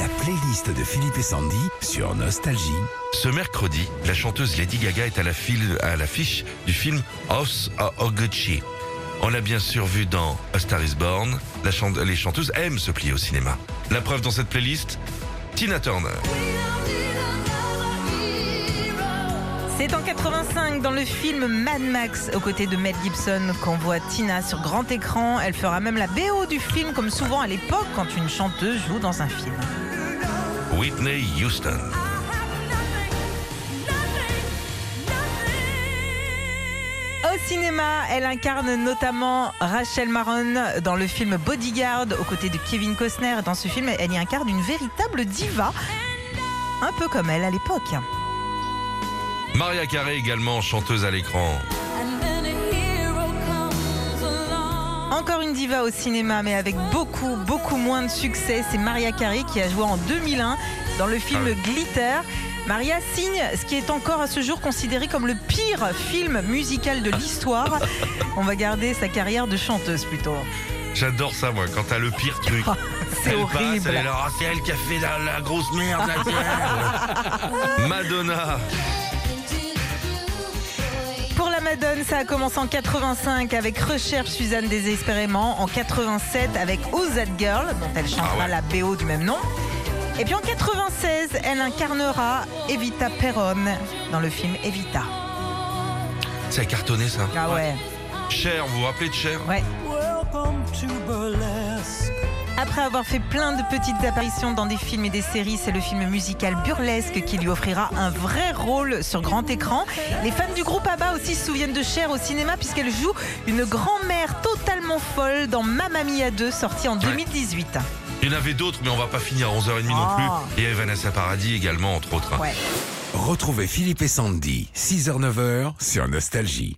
La playlist de Philippe et Sandy sur Nostalgie. Ce mercredi, la chanteuse Lady Gaga est à la file- à l'affiche du film House of Oguchi. On l'a bien sûr vu dans A Star is Born. La les chanteuses aiment se plier au cinéma. La preuve dans cette playlist, Tina Turner. C'est en 85 dans le film Mad Max aux côtés de Mel Gibson qu'on voit Tina sur grand écran. Elle fera même la BO du film comme souvent à l'époque quand une chanteuse joue dans un film. Whitney Houston. Au cinéma, elle incarne notamment Rachel Maron dans le film Bodyguard aux côtés de Kevin Costner. Dans ce film, elle y incarne une véritable diva, un peu comme elle à l'époque. Maria Carey également chanteuse à l'écran. Encore une diva au cinéma, mais avec beaucoup, beaucoup moins de succès. C'est Maria Carey qui a joué en 2001 dans le film Ah Glitter. Maria signe ce qui est encore à ce jour considéré comme le pire film musical de l'histoire. On va garder sa carrière de chanteuse plutôt. J'adore ça moi, quand t'as le pire truc. C'est Elle passe, horrible. elle est là, Ah, c'est elle qui a fait la, la grosse merde. elle. Madonna. La ça a commencé en 85 avec Recherche Suzanne désespérément, en 87 avec Who's That Girl, dont elle chantera Ah ouais. la BO du même nom. Et puis en 96, elle incarnera Evita Perron dans le film Evita. Ça a cartonné ça. Ah ouais, Cher, vous vous rappelez de Cher? Ouais. Après avoir fait plein de petites apparitions dans des films et des séries, c'est le film musical Burlesque qui lui offrira un vrai rôle sur grand écran. Les fans du groupe ABBA aussi se souviennent de Cher au cinéma puisqu'elle joue une grand-mère totalement folle dans Mamma Mia 2 sorti en 2018. Il y en avait d'autres, mais on va pas finir à 11h30 non Ah. plus. Et Vanessa Paradis également, entre autres. Ouais. Retrouvez Philippe et Sandy, 6h-9h sur Nostalgie.